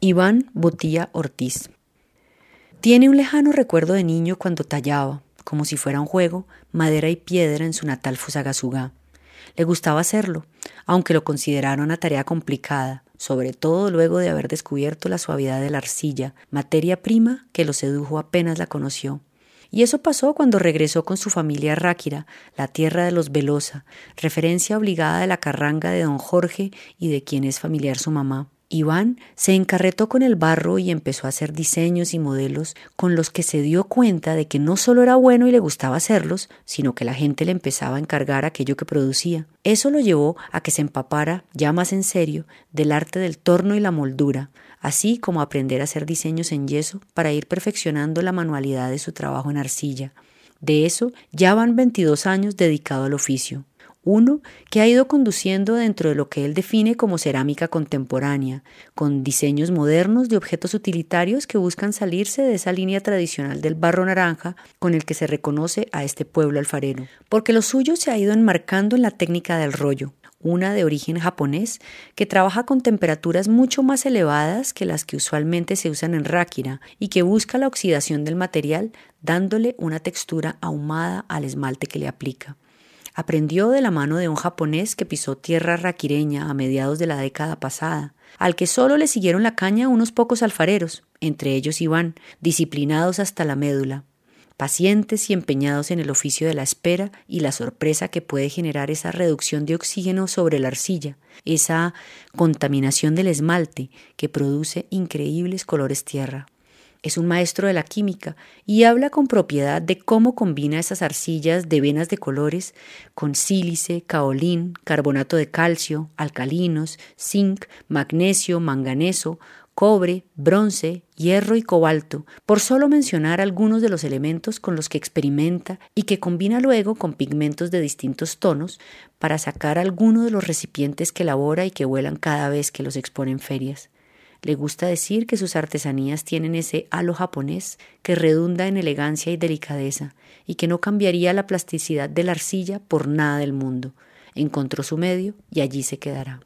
Iván Botía Ortiz. Tiene un lejano recuerdo de niño cuando tallaba, como si fuera un juego, madera y piedra en su natal Fusagasugá. Le gustaba hacerlo, aunque lo considerara una tarea complicada, sobre todo luego de haber descubierto la suavidad de la arcilla, materia prima que lo sedujo apenas la conoció. Y eso pasó cuando regresó con su familia a Ráquira, la tierra de los Velosa, referencia obligada de la carranga de don Jorge y de quien es familiar su mamá. Iván se encarretó con el barro y empezó a hacer diseños y modelos con los que se dio cuenta de que no solo era bueno y le gustaba hacerlos, sino que la gente le empezaba a encargar aquello que producía. Eso lo llevó a que se empapara, ya más en serio, del arte del torno y la moldura, así como aprender a hacer diseños en yeso para ir perfeccionando la manualidad de su trabajo en arcilla. De eso ya van 22 años dedicado al oficio uno que ha ido conduciendo dentro de lo que él define como cerámica contemporánea, con diseños modernos de objetos utilitarios que buscan salirse de esa línea tradicional del barro naranja con el que se reconoce a este pueblo alfarero, porque lo suyo se ha ido enmarcando en la técnica del rollo, una de origen japonés que trabaja con temperaturas mucho más elevadas que las que usualmente se usan en Ráquira y que busca la oxidación del material dándole una textura ahumada al esmalte que le aplica. Aprendió de la mano de un japonés que pisó tierra raquireña a mediados de la década pasada, al que solo le siguieron la caña unos pocos alfareros, entre ellos Iván, disciplinados hasta la médula, pacientes y empeñados en el oficio de la espera y la sorpresa que puede generar esa reducción de oxígeno sobre la arcilla, esa contaminación del esmalte que produce increíbles colores tierra. Es un maestro de la química y habla con propiedad de cómo combina esas arcillas de venas de colores con sílice, caolín, carbonato de calcio, alcalinos, zinc, magnesio, manganeso, cobre, bronce, hierro y cobalto, por solo mencionar algunos de los elementos con los que experimenta y que combina luego con pigmentos de distintos tonos para sacar alguno de los recipientes que elabora y que vuelan cada vez que los expone en ferias. Le gusta decir que sus artesanías tienen ese halo japonés que redunda en elegancia y delicadeza y que no cambiaría la plasticidad de la arcilla por nada del mundo. Encontró su medio y allí se quedará.